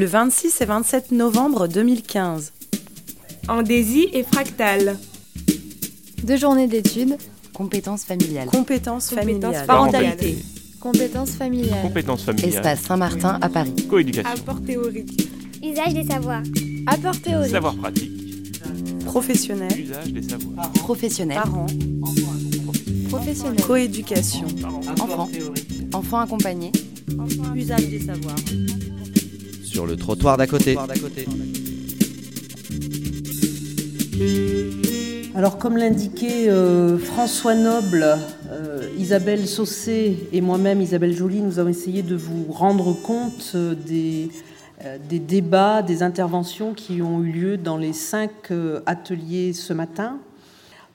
le 26 et 27 novembre 2015. Andésie et Fractal. Deux journées d'études. Compétences familiales. Compétences familiales. Parentalité. Compétences familiales. Compétences familiales. Espace Saint-Martin à Paris. Coéducation. Apport théorique. Usage des savoirs. Apport théorique. Savoir pratique. Professionnels. Usage des savoirs. Professionnels. Parents. Professionnels. Coéducation. Enfants. Enfants accompagnés. Usage des savoirs. Sur le trottoir d'à côté. Alors comme l'indiquait euh, François Noble, euh, Isabelle Saucé et moi-même Isabelle Joly, nous avons essayé de vous rendre compte euh, des, débats, des interventions qui ont eu lieu dans les cinq ateliers ce matin.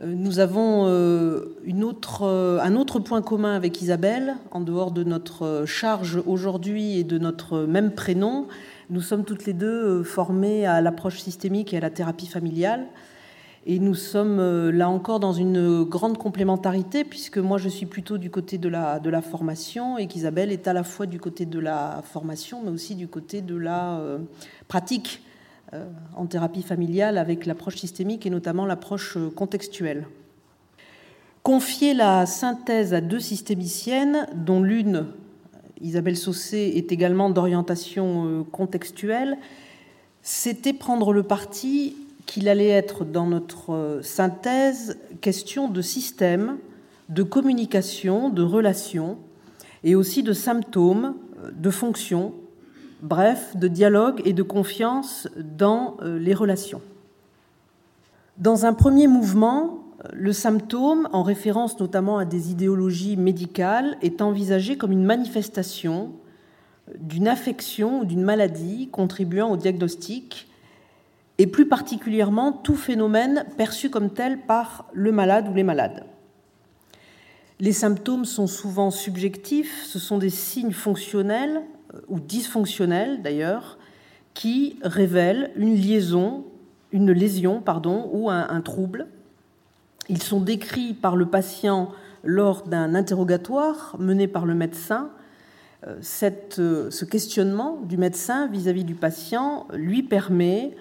Nous avons un autre point commun avec Isabelle, en dehors de notre charge aujourd'hui et de notre même prénom. Nous sommes toutes les deux euh, formées à l'approche systémique et à la thérapie familiale. Et nous sommes euh, là encore dans une grande complémentarité, puisque moi je suis plutôt du côté de la, formation et qu'Isabelle est à la fois du côté de la formation, mais aussi du côté de la euh, pratique en thérapie familiale avec l'approche systémique et notamment l'approche contextuelle. Confier la synthèse à deux systémiciennes, dont l'une, Isabelle Saucé, est également d'orientation euh, contextuelle, c'était prendre le parti qu'il allait être dans notre euh, synthèse question de système, de communication, de relations, et aussi de symptômes, euh, de fonctions, bref, de dialogue et de confiance dans les relations. Dans un premier mouvement, le symptôme, en référence notamment à des idéologies médicales, est envisagé comme une manifestation d'une affection ou d'une maladie contribuant au diagnostic, et plus particulièrement tout phénomène perçu comme tel par le malade ou les malades. Les symptômes sont souvent subjectifs, ce sont des signes fonctionnels euh, ou dysfonctionnels d'ailleurs, qui révèlent une liaison, une lésion ou un trouble. Ils sont décrits par le patient lors d'un interrogatoire mené par le médecin. Euh, euh, ce questionnement du médecin vis-à-vis du patient lui permet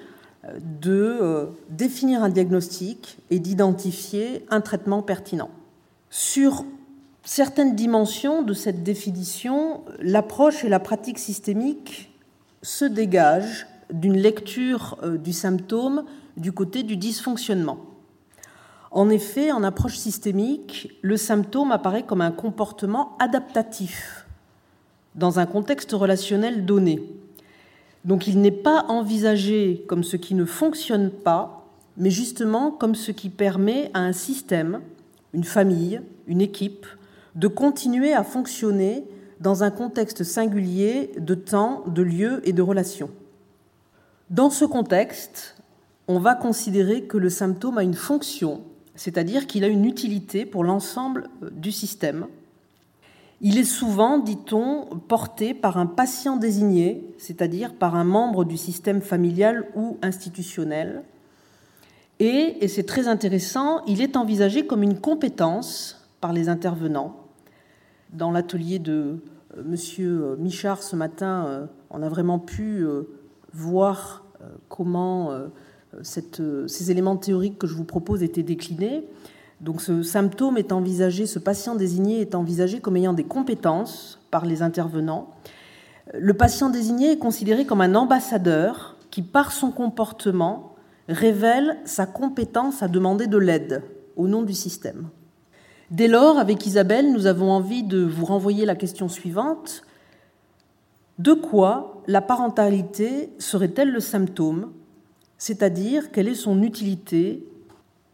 euh, de définir un diagnostic et d'identifier un traitement pertinent. Sur certaines dimensions de cette définition, l'approche et la pratique systémique se dégagent d'une lecture du symptôme du côté du dysfonctionnement. En effet, en approche systémique, le symptôme apparaît comme un comportement adaptatif dans un contexte relationnel donné. Donc il n'est pas envisagé comme ce qui ne fonctionne pas, mais justement comme ce qui permet à un système, une famille, une équipe, de continuer à fonctionner dans un contexte singulier de temps, de lieu et de relations. Dans ce contexte, on va considérer que le symptôme a une fonction, c'est-à-dire qu'il a une utilité pour l'ensemble euh, du système. Il est souvent, dit-on, porté par un patient désigné, c'est-à-dire par un membre du système familial ou institutionnel. Et, et c'est très intéressant, il est envisagé comme une compétence par les intervenants. Dans l'atelier de euh, Monsieur Michard ce matin, euh, on a vraiment pu euh, voir euh, comment euh, euh, ces éléments théoriques que je vous propose étaient déclinés. Donc ce symptôme est envisagé, ce patient désigné est envisagé comme ayant des compétences par les intervenants. Le patient désigné est considéré comme un ambassadeur qui, par son comportement, révèle sa compétence à demander de l'aide au nom du système. Dès lors, avec Isabelle, nous avons envie de vous renvoyer la question suivante. De quoi la parentalité serait-elle le symptôme C'est-à-dire, quelle est son utilité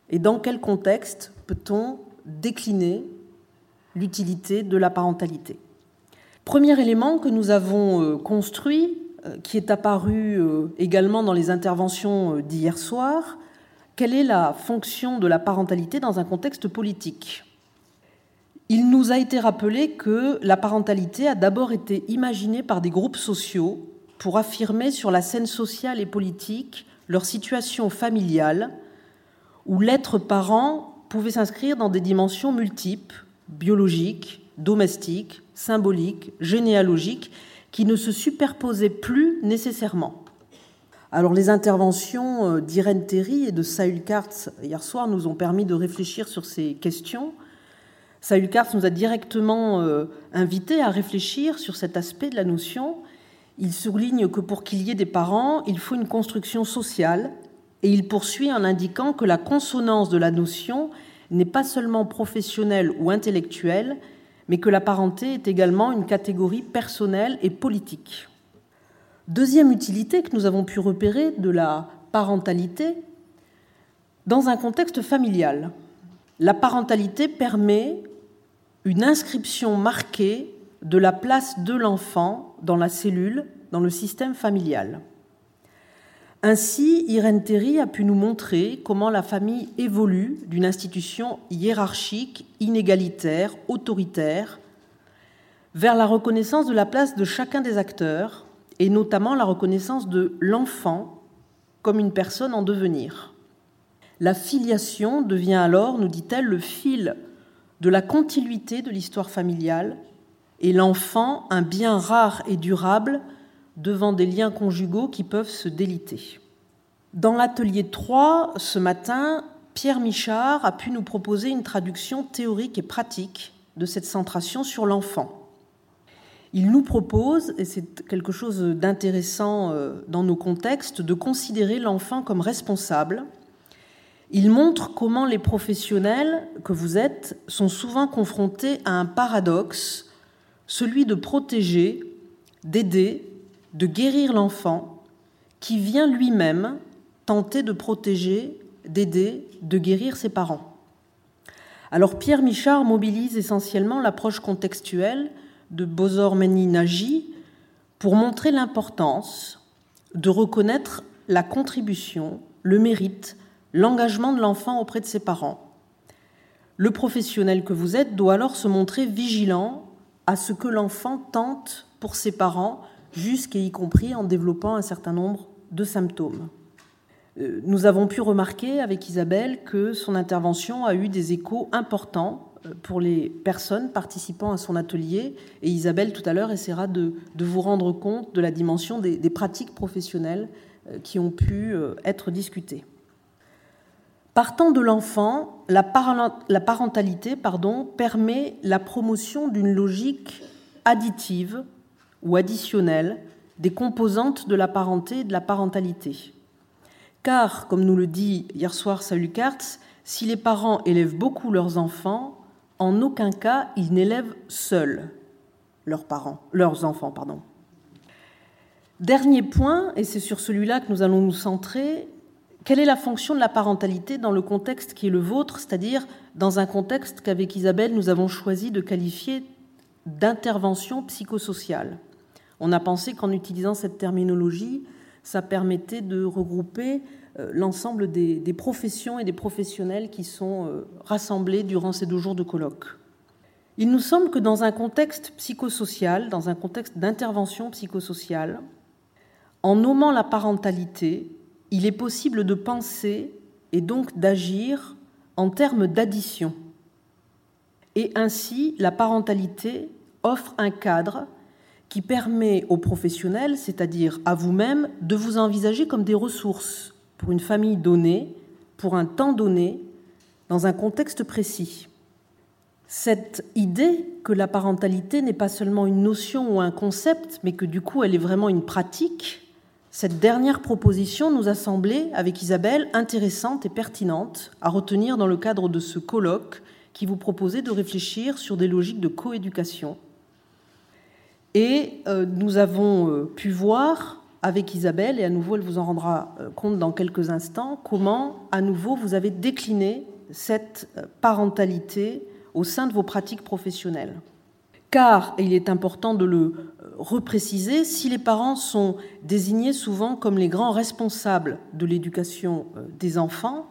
et dans quel contexte peut-on décliner l'utilité de la parentalité? Premier élément que nous avons euh, construit, euh, qui est apparu euh, également dans les interventions d'hier soir, quelle est la fonction de la parentalité dans un contexte politique? Il nous a été rappelé que la parentalité a d'abord été imaginée par des groupes sociaux pour affirmer sur la scène sociale et politique leur situation familiale, où l'être parent pouvait s'inscrire dans des dimensions multiples, biologiques, domestiques, symboliques, généalogiques, qui ne se superposaient plus nécessairement. Alors les interventions euh, d'Irène Terry et de Saül Kartz hier soir nous ont permis de réfléchir sur ces questions. Saül Kartz nous a directement euh, invités à réfléchir sur cet aspect de la notion. Il souligne que pour qu'il y ait des parents, il faut une construction sociale et il poursuit en indiquant que la consonance de la notion n'est pas seulement professionnelle ou intellectuelle, mais que la parenté est également une catégorie personnelle et politique. Deuxième utilité que nous avons pu repérer de la parentalité, dans un contexte familial, la parentalité permet une inscription marquée de la place de l'enfant dans la cellule, dans le système familial. Ainsi, Irène Terry a pu nous montrer comment la famille évolue d'une institution hiérarchique, inégalitaire, autoritaire, vers la reconnaissance de la place de chacun des acteurs, et notamment la reconnaissance de l'enfant comme une personne en devenir. La filiation devient alors, nous dit-elle, le fil de la continuité de l'histoire familiale, et l'enfant un bien rare et durable devant des liens conjugaux qui peuvent se déliter. Dans l'atelier 3, ce matin, Pierre Michard a pu nous proposer une traduction théorique et pratique de cette centration sur l'enfant. Il nous propose, et c'est quelque chose d'intéressant euh, dans nos contextes, de considérer l'enfant comme responsable. Il montre comment les professionnels que vous êtes sont souvent confrontés à un paradoxe, celui de protéger, d'aider, de guérir l'enfant qui vient lui-même tenter de protéger, d'aider, de guérir ses parents. Alors Pierre Michard mobilise essentiellement l'approche contextuelle de Bozor-Meni Nagy pour montrer l'importance de reconnaître la contribution, le mérite, l'engagement de l'enfant auprès de ses parents. Le professionnel que vous êtes doit alors se montrer vigilant à ce que l'enfant tente pour ses parents jusqu'à y compris en développant un certain nombre de symptômes. Euh, nous avons pu remarquer avec Isabelle que son intervention a eu des échos importants euh, pour les personnes participant à son atelier. Et Isabelle, tout à l'heure, essaiera de, vous rendre compte de la dimension des, pratiques professionnelles euh, qui ont pu être discutées. Partant de l'enfant, la, parentalité permet la promotion d'une logique additive ou additionnelle des composantes de la parenté et de la parentalité. Car, comme nous le dit hier soir Salut Kartz, si les parents élèvent beaucoup leurs enfants, en aucun cas ils n'élèvent seuls leurs enfants. Dernier point, et c'est sur celui-là que nous allons nous centrer, quelle est la fonction de la parentalité dans le contexte qui est le vôtre, c'est-à-dire dans un contexte qu'avec Isabelle nous avons choisi de qualifier d'intervention psychosociale On a pensé qu'en utilisant cette terminologie, ça permettait de regrouper euh, l'ensemble des, professions et des professionnels qui sont euh, rassemblés durant ces deux jours de colloque. Il nous semble que dans un contexte psychosocial, dans un contexte d'intervention psychosociale, en nommant la parentalité, il est possible de penser et donc d'agir en termes d'addition. Et ainsi, la parentalité offre un cadre qui permet aux professionnels, c'est-à-dire à, vous-même, de vous envisager comme des ressources pour une famille donnée, pour un temps donné, dans un contexte précis. Cette idée que la parentalité n'est pas seulement une notion ou un concept, mais que du coup elle est vraiment une pratique, cette dernière proposition nous a semblé, avec Isabelle, intéressante et pertinente à retenir dans le cadre de ce colloque qui vous proposait de réfléchir sur des logiques de coéducation et euh, nous avons euh, pu voir avec Isabelle, et à nouveau elle vous en rendra euh, compte dans quelques instants, comment à nouveau vous avez décliné cette parentalité au sein de vos pratiques professionnelles. Car, et il est important de le repréciser, si les parents sont désignés souvent comme les grands responsables de l'éducation des enfants,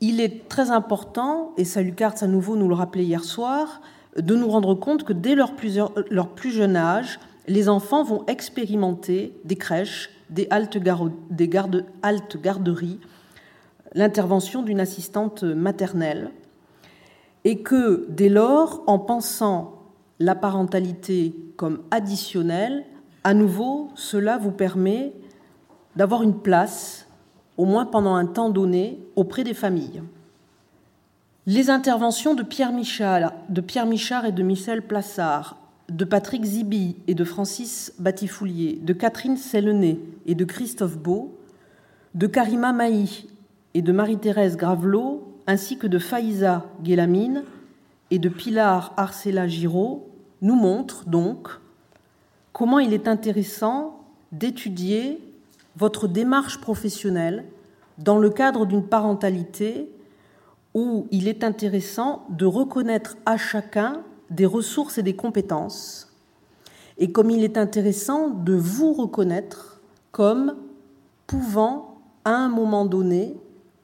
il est très important, et Salut Cartes à nouveau nous le rappelait hier soir, de nous rendre compte que dès leur, plus jeune âge, les enfants vont expérimenter des crèches, des haltes, des gardes, garderies, l'intervention d'une assistante maternelle, et que dès lors, en pensant la parentalité comme additionnelle, à nouveau, cela vous permet d'avoir une place, au moins pendant un temps donné, auprès des familles. Les interventions de Pierre Michard, de Pierre Michard et de Michel Plassard, de Patrick Zibi et de Francis Batifoulier, de Catherine Sellenet et de Christophe Beau, de Karima Maï et de Marie-Thérèse Gravelot, ainsi que de Faïza Guélamine et de Pilar Arcela Giraud, nous montrent donc comment il est intéressant d'étudier votre démarche professionnelle dans le cadre d'une parentalité où il est intéressant de reconnaître à chacun des ressources et des compétences, et comme il est intéressant de vous reconnaître comme pouvant, à un moment donné,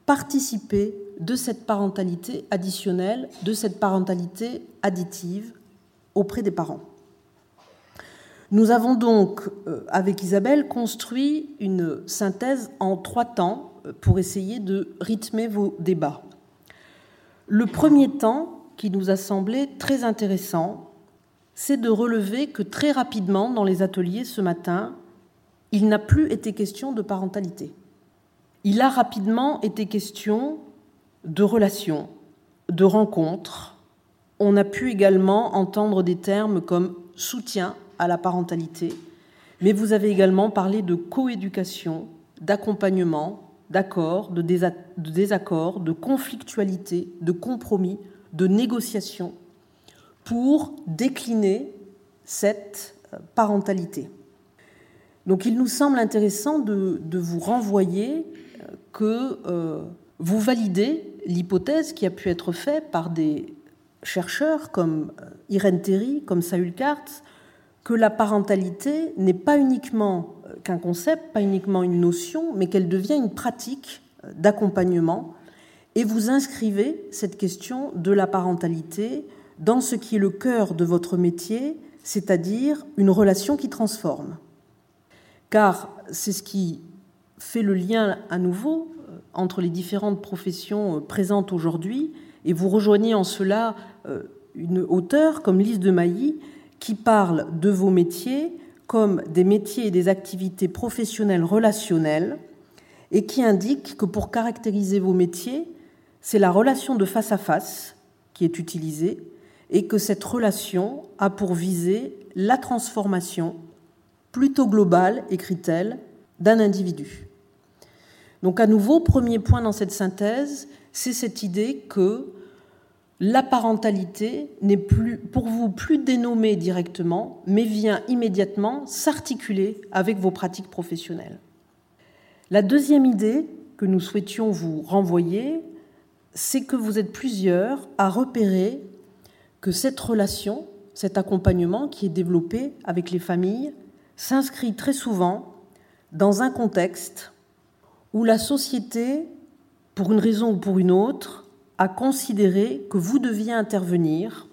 participer de cette parentalité additionnelle, de cette parentalité additive auprès des parents. Nous avons donc, euh, avec Isabelle, construit une synthèse en trois temps euh, pour essayer de rythmer vos débats. Le premier temps, qui nous a semblé très intéressant, c'est de relever que très rapidement, dans les ateliers ce matin, il n'a plus été question de parentalité. Il a rapidement été question de relations, de rencontres. On a pu également entendre des termes comme soutien à la parentalité, mais vous avez également parlé de coéducation, d'accompagnement, d'accord, de, désaccord, de conflictualité, de compromis, de négociation pour décliner cette euh, parentalité. Donc il nous semble intéressant de, vous renvoyer euh, que euh, vous validez l'hypothèse qui a pu être faite par des chercheurs comme Irène Terry, comme Saül Kartz, que la parentalité n'est pas uniquement qu'un concept, pas uniquement une notion, mais qu'elle devient une pratique d'accompagnement et vous inscrivez cette question de la parentalité dans ce qui est le cœur de votre métier, c'est-à-dire une relation qui transforme. Car c'est ce qui fait le lien à nouveau euh, entre les différentes professions euh, présentes aujourd'hui, et vous rejoignez en cela euh, une auteure comme Lise de Mailly qui parle de vos métiers comme des métiers et des activités professionnelles relationnelles et qui indique que pour caractériser vos métiers, c'est la relation de face à face qui est utilisée et que cette relation a pour visée la transformation plutôt globale, écrit-elle, d'un individu. Donc à nouveau, premier point dans cette synthèse, c'est cette idée que la parentalité n'est plus, pour vous plus dénommée directement, mais vient immédiatement s'articuler avec vos pratiques professionnelles. La deuxième idée que nous souhaitions vous renvoyer, c'est que vous êtes plusieurs à repérer que cette relation, cet accompagnement qui est développé avec les familles, s'inscrit très souvent dans un contexte où la société, pour une raison ou pour une autre, a considéré que vous deviez intervenir,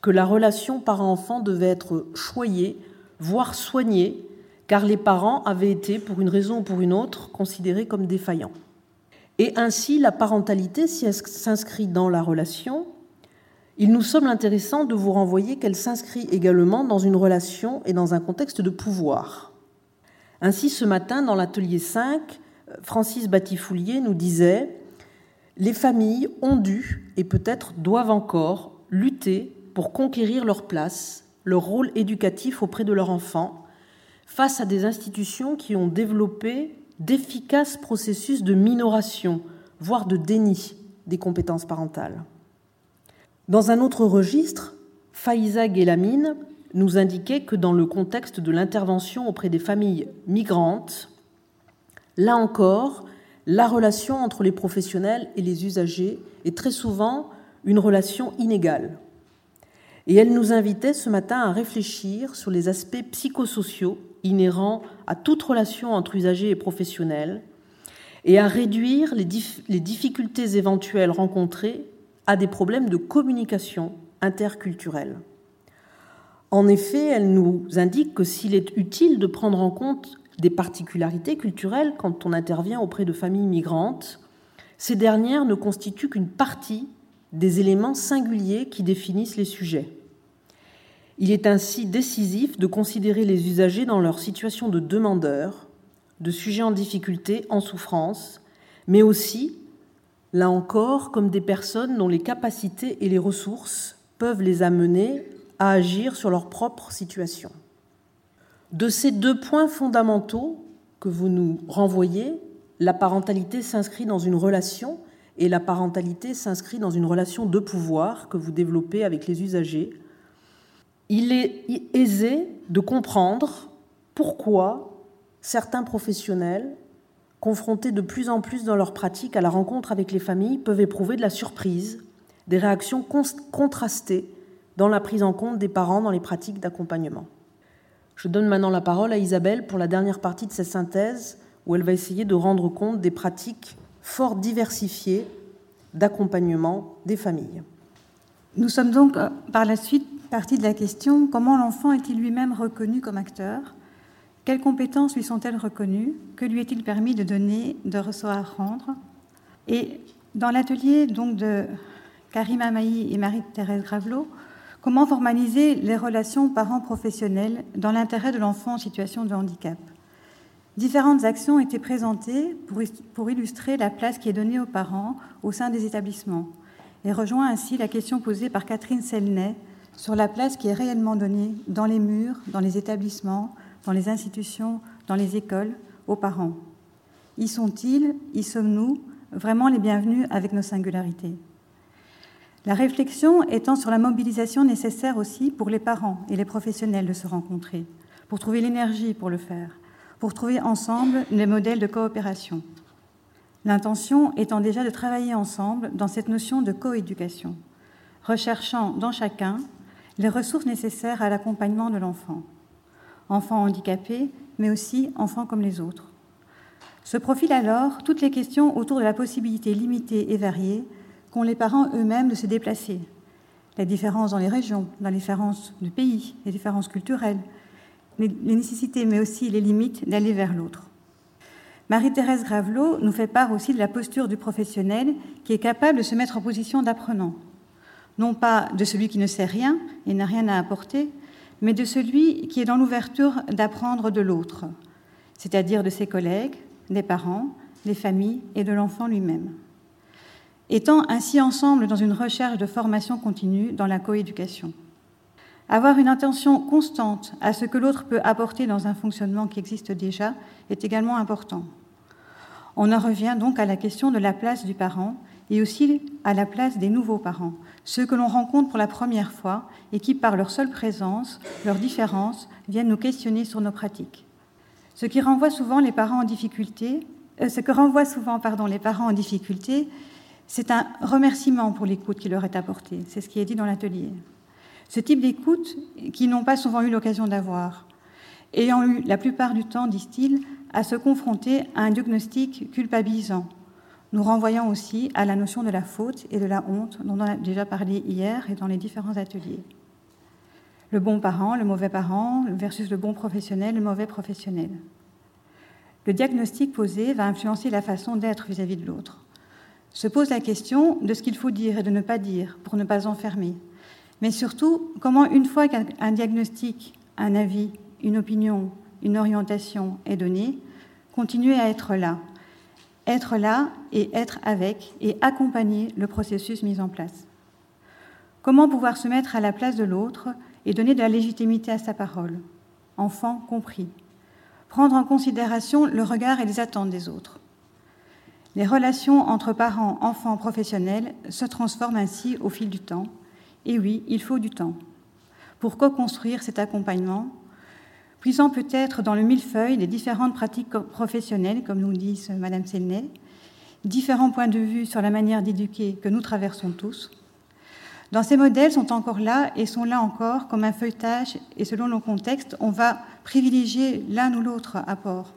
que la relation parent-enfant devait être choyée, voire soignée, car les parents avaient été, pour une raison ou pour une autre, considérés comme défaillants. Et ainsi, la parentalité, si elle s'inscrit dans la relation, il nous semble intéressant de vous renvoyer qu'elle s'inscrit également dans une relation et dans un contexte de pouvoir. Ainsi, ce matin, dans l'atelier 5, Francis Batifoulier nous disait Les familles ont dû, et peut-être doivent encore, lutter pour conquérir leur place, leur rôle éducatif auprès de leurs enfants, face à des institutions qui ont développé d'efficaces processus de minoration, voire de déni des compétences parentales. Dans un autre registre, Faïza Guélamine nous indiquait que dans le contexte de l'intervention auprès des familles migrantes, là encore, la relation entre les professionnels et les usagers est très souvent une relation inégale. Et elle nous invitait ce matin à réfléchir sur les aspects psychosociaux inhérents à toute relation entre usagers et professionnels et à réduire les, les difficultés éventuelles rencontrées à des problèmes de communication interculturelle. En effet, elle nous indique que s'il est utile de prendre en compte des particularités culturelles quand on intervient auprès de familles migrantes, ces dernières ne constituent qu'une partie des éléments singuliers qui définissent les sujets. Il est ainsi décisif de considérer les usagers dans leur situation de demandeurs, de sujets en difficulté, en souffrance, mais aussi, là encore, comme des personnes dont les capacités et les ressources peuvent les amener à agir sur leur propre situation. De ces deux points fondamentaux que vous nous renvoyez, la parentalité s'inscrit dans une relation et la parentalité s'inscrit dans une relation de pouvoir que vous développez avec les usagers. Il est aisé de comprendre pourquoi certains professionnels, confrontés de plus en plus dans leur pratique à la rencontre avec les familles, peuvent éprouver de la surprise, des réactions contrastées dans la prise en compte des parents dans les pratiques d'accompagnement. Je donne maintenant la parole à Isabelle pour la dernière partie de cette synthèse où elle va essayer de rendre compte des pratiques fort diversifiées d'accompagnement des familles. Nous sommes donc euh, par la suite partis de la question comment l'enfant est-il lui-même reconnu comme acteur? Quelles compétences lui sont-elles reconnues? Que lui est-il permis de donner, de recevoir, rendre? Et dans l'atelier donc de Karima Maï et Marie-Thérèse Gravelot, Comment formaliser les relations parents-professionnels dans l'intérêt de l'enfant en situation de handicap? Différentes actions ont été présentées pour illustrer la place qui est donnée aux parents au sein des établissements. Et rejoint ainsi la question posée par Catherine Selnay sur la place qui est réellement donnée dans les murs, dans les établissements, dans les institutions, dans les écoles, aux parents. Y sont-ils Y sommes-nous vraiment les bienvenus avec nos singularités? La réflexion étant sur la mobilisation nécessaire aussi pour les parents et les professionnels de se rencontrer, pour trouver l'énergie pour le faire, pour trouver ensemble les modèles de coopération. L'intention étant déjà de travailler ensemble dans cette notion de coéducation, recherchant dans chacun les ressources nécessaires à l'accompagnement de l'enfant, enfant handicapé, mais aussi enfant comme les autres. Se profilent alors toutes les questions autour de la possibilité limitée et variée les parents eux-mêmes de se déplacer. La différence dans les régions, dans les différences du pays, les différences culturelles, les nécessités, mais aussi les limites d'aller vers l'autre. Marie-Thérèse Gravelot nous fait part aussi de la posture du professionnel qui est capable de se mettre en position d'apprenant. Non pas de celui qui ne sait rien et n'a rien à apporter, mais de celui qui est dans l'ouverture d'apprendre de l'autre, c'est-à-dire de ses collègues, des parents, des familles et de l'enfant lui-même étant ainsi ensemble dans une recherche de formation continue dans la coéducation. Avoir une attention constante à ce que l'autre peut apporter dans un fonctionnement qui existe déjà est également important. On en revient donc à la question de la place du parent et aussi à la place des nouveaux parents, ceux que l'on rencontre pour la première fois et qui, par leur seule présence, leur différence, viennent nous questionner sur nos pratiques. Ce qui renvoie souvent les parents en difficulté, euh, ce que renvoie souvent pardon, les parents en difficulté, c'est un remerciement pour l'écoute qui leur est apportée. C'est ce qui est dit dans l'atelier. Ce type d'écoute qu'ils n'ont pas souvent eu l'occasion d'avoir, ayant eu la plupart du temps, disent-ils, à se confronter à un diagnostic culpabilisant, nous renvoyant aussi à la notion de la faute et de la honte dont on a déjà parlé hier et dans les différents ateliers. Le bon parent, le mauvais parent versus le bon professionnel, le mauvais professionnel. Le diagnostic posé va influencer la façon d'être vis-à-vis de l'autre se pose la question de ce qu'il faut dire et de ne pas dire pour ne pas enfermer. Mais surtout, comment, une fois qu'un diagnostic, un avis, une opinion, une orientation est donné, continuer à être là. Être là et être avec et accompagner le processus mis en place. Comment pouvoir se mettre à la place de l'autre et donner de la légitimité à sa parole, enfant compris. Prendre en considération le regard et les attentes des autres. Les relations entre parents, enfants, professionnels se transforment ainsi au fil du temps. Et oui, il faut du temps pour co-construire cet accompagnement, puisant peut-être dans le millefeuille des différentes pratiques professionnelles, comme nous dit Madame Selnay, différents points de vue sur la manière d'éduquer que nous traversons tous. Dans ces modèles sont encore là et sont là encore comme un feuilletage et selon nos contextes, on va privilégier l'un ou l'autre apport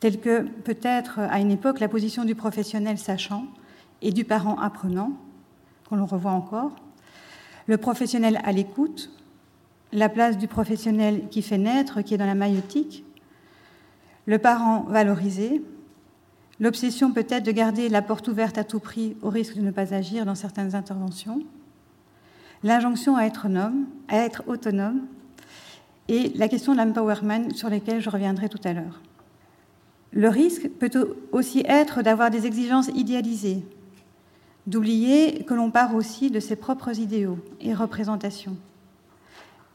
telle que peut-être à une époque la position du professionnel sachant et du parent apprenant, qu'on revoit encore, le professionnel à l'écoute, la place du professionnel qui fait naître, qui est dans la maïotique, le parent valorisé, l'obsession peut-être de garder la porte ouverte à tout prix au risque de ne pas agir dans certaines interventions, l'injonction à être, homme, à être autonome. Et la question de l'empowerment sur lesquelles je reviendrai tout à l'heure. Le risque peut aussi être d'avoir des exigences idéalisées, d'oublier que l'on part aussi de ses propres idéaux et représentations.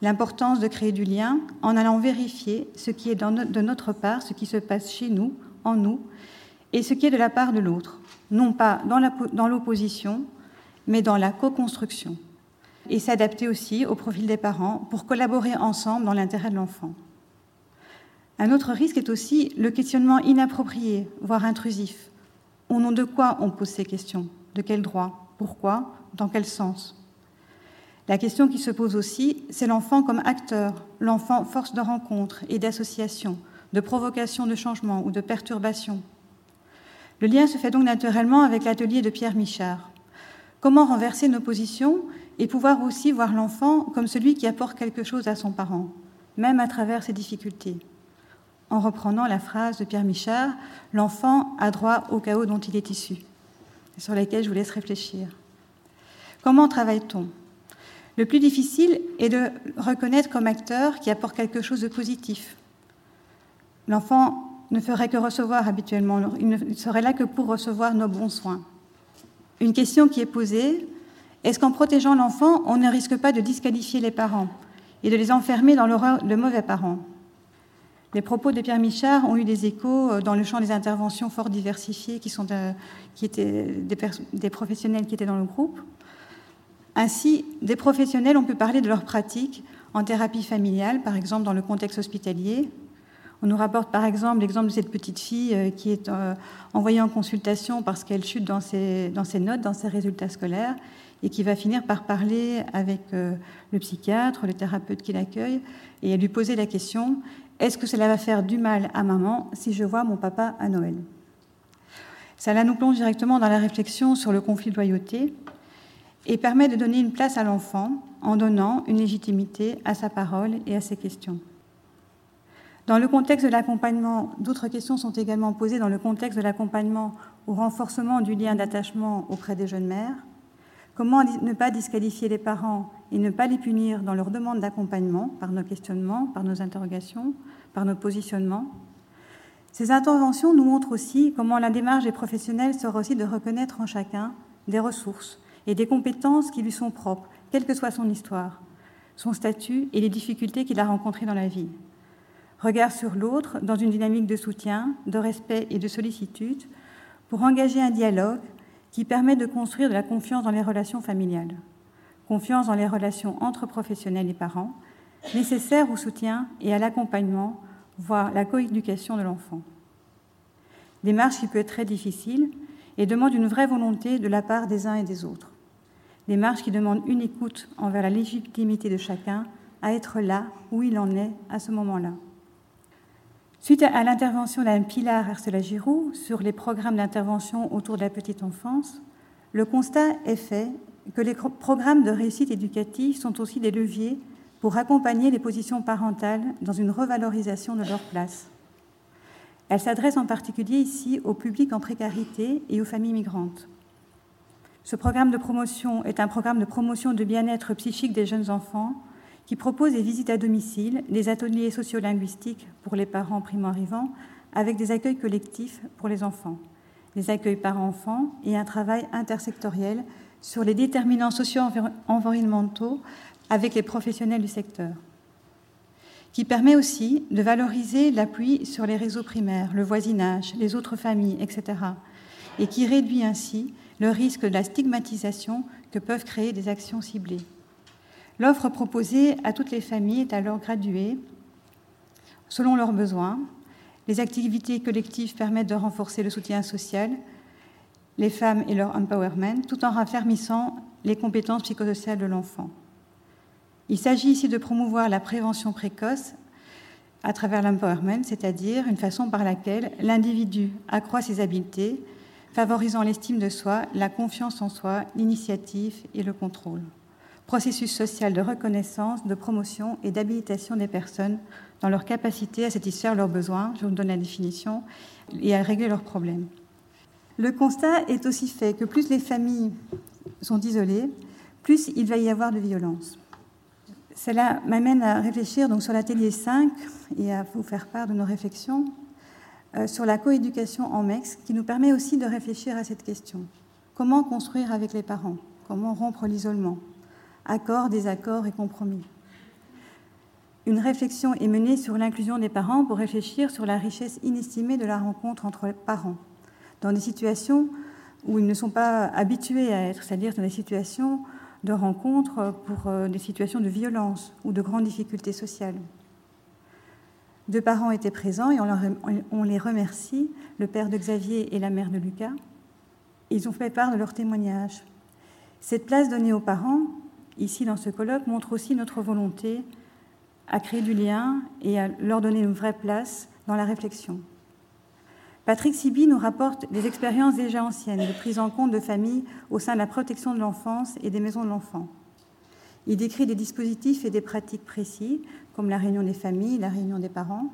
L'importance de créer du lien en allant vérifier ce qui est de notre part, ce qui se passe chez nous, en nous, et ce qui est de la part de l'autre, non pas dans l'opposition, mais dans la co-construction, et s'adapter aussi au profil des parents pour collaborer ensemble dans l'intérêt de l'enfant. Un autre risque est aussi le questionnement inapproprié, voire intrusif. Au nom de quoi on pose ces questions? De quel droit? Pourquoi? Dans quel sens? La question qui se pose aussi, c'est l'enfant comme acteur, l'enfant force de rencontre et d'association, de provocation de changement ou de perturbation. Le lien se fait donc naturellement avec l'atelier de Pierre Michard. Comment renverser nos positions et pouvoir aussi voir l'enfant comme celui qui apporte quelque chose à son parent, même à travers ses difficultés? En reprenant la phrase de Pierre Michard, l'enfant a droit au chaos dont il est issu, sur laquelle je vous laisse réfléchir. Comment travaille-t-on? Le plus difficile est de reconnaître comme acteur qui apporte quelque chose de positif. L'enfant ne ferait que recevoir habituellement, il ne serait là que pour recevoir nos bons soins. Une question qui est posée, est-ce qu'en protégeant l'enfant, on ne risque pas de disqualifier les parents et de les enfermer dans l'horreur de mauvais parents? Les propos de Pierre Michard ont eu des échos euh, dans le champ des interventions fort diversifiées qui, sont euh, qui étaient des, professionnels qui étaient dans le groupe. Ainsi, des professionnels ont pu parler de leur pratique en thérapie familiale, par exemple dans le contexte hospitalier. On nous rapporte par exemple l'exemple de cette petite fille euh, qui est envoyée en consultation parce qu'elle chute dans ses, dans ses, notes, dans ses résultats scolaires, et qui va finir par parler avec le psychiatre, le thérapeute qui l'accueille, et lui poser la question est-ce que cela va faire du mal à maman si je vois mon papa à Noël? Cela nous plonge directement dans la réflexion sur le conflit de loyauté et permet de donner une place à l'enfant en donnant une légitimité à sa parole et à ses questions. Dans le contexte de l'accompagnement, d'autres questions sont également posées dans le contexte de l'accompagnement au renforcement du lien d'attachement auprès des jeunes mères. Comment ne pas disqualifier les parents et ne pas les punir dans leur demande d'accompagnement par nos questionnements, par nos interrogations, par nos positionnements? Ces interventions nous montrent aussi comment la démarche des professionnels sera aussi de reconnaître en chacun des ressources et des compétences qui lui sont propres, quelle que soit son histoire, son statut et les difficultés qu'il a rencontrées dans la vie. Regard sur l'autre dans une dynamique de soutien, de respect et de sollicitude pour engager un dialogue qui permet de construire de la confiance dans les relations familiales, confiance dans les relations entre professionnels et parents, nécessaire au soutien et à l'accompagnement, voire la coéducation de l'enfant. Démarche qui peut être très difficile et demande une vraie volonté de la part des uns et des autres. Démarche qui demande une écoute envers la légitimité de chacun à être là où il en est à ce moment-là. Suite à l'intervention d'un Pilar Arcela-Giroux sur les programmes d'intervention autour de la petite enfance, le constat est fait que les programmes de réussite éducative sont aussi des leviers pour accompagner les positions parentales dans une revalorisation de leur place. Elle s'adresse en particulier ici au public en précarité et aux familles migrantes. Ce programme de promotion est un programme de promotion de bien-être psychique des jeunes enfants qui propose des visites à domicile, des ateliers sociolinguistiques pour les parents primo-arrivants, avec des accueils collectifs pour les enfants, des accueils par enfants et un travail intersectoriel sur les déterminants socio-environnementaux avec les professionnels du secteur, qui permet aussi de valoriser l'appui sur les réseaux primaires, le voisinage, les autres familles, etc., et qui réduit ainsi le risque de la stigmatisation que peuvent créer des actions ciblées. L'offre proposée à toutes les familles est alors graduée selon leurs besoins. Les activités collectives permettent de renforcer le soutien social, les femmes et leur empowerment, tout en raffermissant les compétences psychosociales de l'enfant. Il s'agit ici de promouvoir la prévention précoce à travers l'empowerment, c'est-à-dire une façon par laquelle l'individu accroît ses habiletés, favorisant l'estime de soi, la confiance en soi, l'initiative et le contrôle processus social de reconnaissance, de promotion et d'habilitation des personnes dans leur capacité à satisfaire leurs besoins, je vous donne la définition, et à régler leurs problèmes. Le constat est aussi fait que plus les familles sont isolées, plus il va y avoir de violence. Cela m'amène à réfléchir donc sur l'atelier 5 et à vous faire part de nos réflexions euh, sur la coéducation en MEX, qui nous permet aussi de réfléchir à cette question. Comment construire avec les parents? Comment rompre l'isolement? Accords, désaccords et compromis. Une réflexion est menée sur l'inclusion des parents pour réfléchir sur la richesse inestimée de la rencontre entre parents, dans des situations où ils ne sont pas habitués à être, c'est-à-dire dans des situations de rencontre pour euh, des situations de violence ou de grandes difficultés sociales. Deux parents étaient présents et on, les remercie, le père de Xavier et la mère de Lucas. Ils ont fait part de leur témoignage. Cette place donnée aux parents, ici dans ce colloque, montre aussi notre volonté à créer du lien et à leur donner une vraie place dans la réflexion. Patrick Siby nous rapporte des expériences déjà anciennes de prise en compte de familles au sein de la protection de l'enfance et des maisons de l'enfant. Il décrit des dispositifs et des pratiques précis, comme la réunion des familles, la réunion des parents.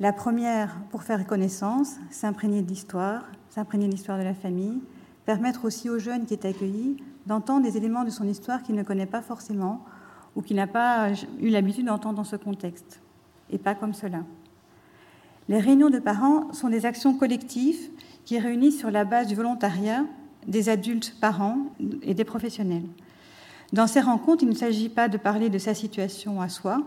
La première, pour faire connaissance, s'imprégner de l'histoire, s'imprégner de l'histoire de la famille, permettre aussi aux jeunes qui est accueilli d'entendre des éléments de son histoire qu'il ne connaît pas forcément ou qu'il n'a pas eu l'habitude d'entendre dans ce contexte, et pas comme cela. Les réunions de parents sont des actions collectives qui réunissent sur la base du volontariat des adultes parents et des professionnels. Dans ces rencontres, il ne s'agit pas de parler de sa situation à soi,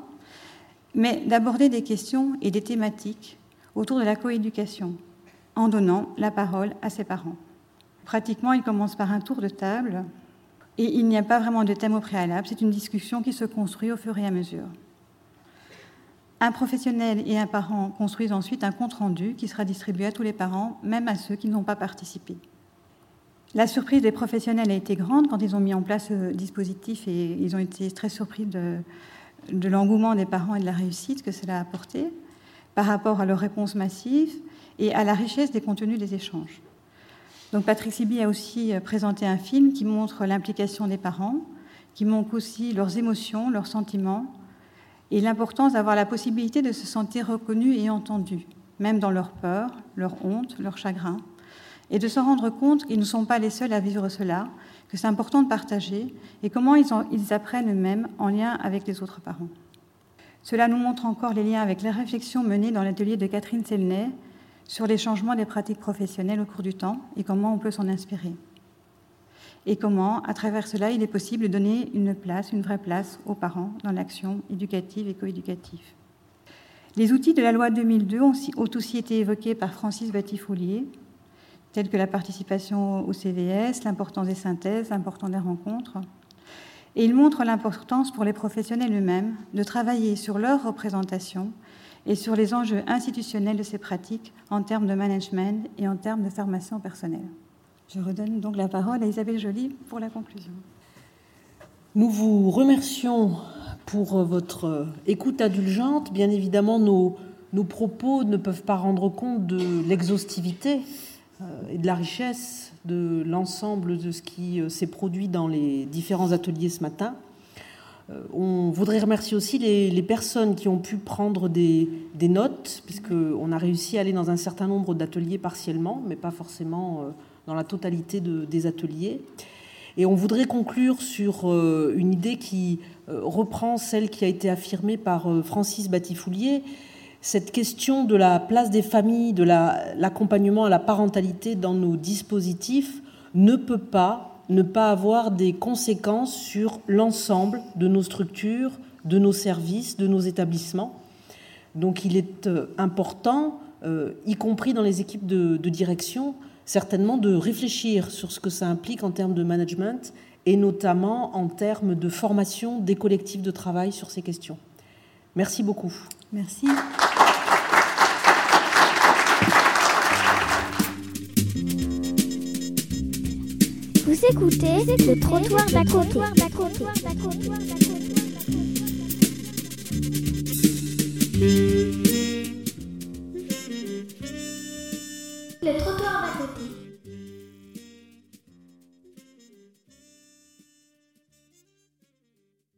mais d'aborder des questions et des thématiques autour de la coéducation, en donnant la parole à ses parents. Pratiquement, il commence par un tour de table et il n'y a pas vraiment de thème au préalable, c'est une discussion qui se construit au fur et à mesure. Un professionnel et un parent construisent ensuite un compte-rendu qui sera distribué à tous les parents, même à ceux qui n'ont pas participé. La surprise des professionnels a été grande quand ils ont mis en place ce dispositif et ils ont été très surpris de, l'engouement des parents et de la réussite que cela a apporté par rapport à leurs réponses massives et à la richesse des contenus des échanges. Donc Patrick Siby a aussi présenté un film qui montre l'implication des parents, qui montre aussi leurs émotions, leurs sentiments et l'importance d'avoir la possibilité de se sentir reconnus et entendus, même dans leur peur, leur honte, leur chagrin, et de se rendre compte qu'ils ne sont pas les seuls à vivre cela, que c'est important de partager, et comment ils, ils apprennent eux-mêmes en lien avec les autres parents. Cela nous montre encore les liens avec les réflexions menées dans l'atelier de Catherine Selnay sur les changements des pratiques professionnelles au cours du temps et comment on peut s'en inspirer. Et comment, à travers cela, il est possible de donner une place, une vraie place aux parents dans l'action éducative et coéducative. Les outils de la loi 2002 ont aussi été évoqués par Francis Batifoulier, tels que la participation au CVS, l'importance des synthèses, l'importance des rencontres. Et ils montrent l'importance pour les professionnels eux-mêmes de travailler sur leur représentation et sur les enjeux institutionnels de ces pratiques en termes de management et en termes de formation personnelle. Je redonne donc la parole à Isabelle Joly pour la conclusion. Nous vous remercions pour votre écoute indulgente. Bien évidemment, nos, nos propos ne peuvent pas rendre compte de l'exhaustivité euh, et de la richesse de l'ensemble de ce qui euh, s'est produit dans les différents ateliers ce matin. Euh, on voudrait remercier aussi les, personnes qui ont pu prendre des, notes, puisqu'on a réussi à aller dans un certain nombre d'ateliers partiellement, mais pas forcément dans la totalité des ateliers. Et on voudrait conclure sur une idée qui reprend celle qui a été affirmée par Francis Batifoulier, cette question de la place des familles, de l'accompagnement à la parentalité dans nos dispositifs ne peut pas ne pas avoir des conséquences sur l'ensemble de nos structures, de nos services, de nos établissements. Donc il est euh, important, euh, y compris dans les équipes de, de direction, certainement de réfléchir sur ce que ça implique en termes de management et notamment en termes de formation des collectifs de travail sur ces questions. Merci beaucoup. Merci. Vous écoutez le trottoir d'à côté. Le trottoir.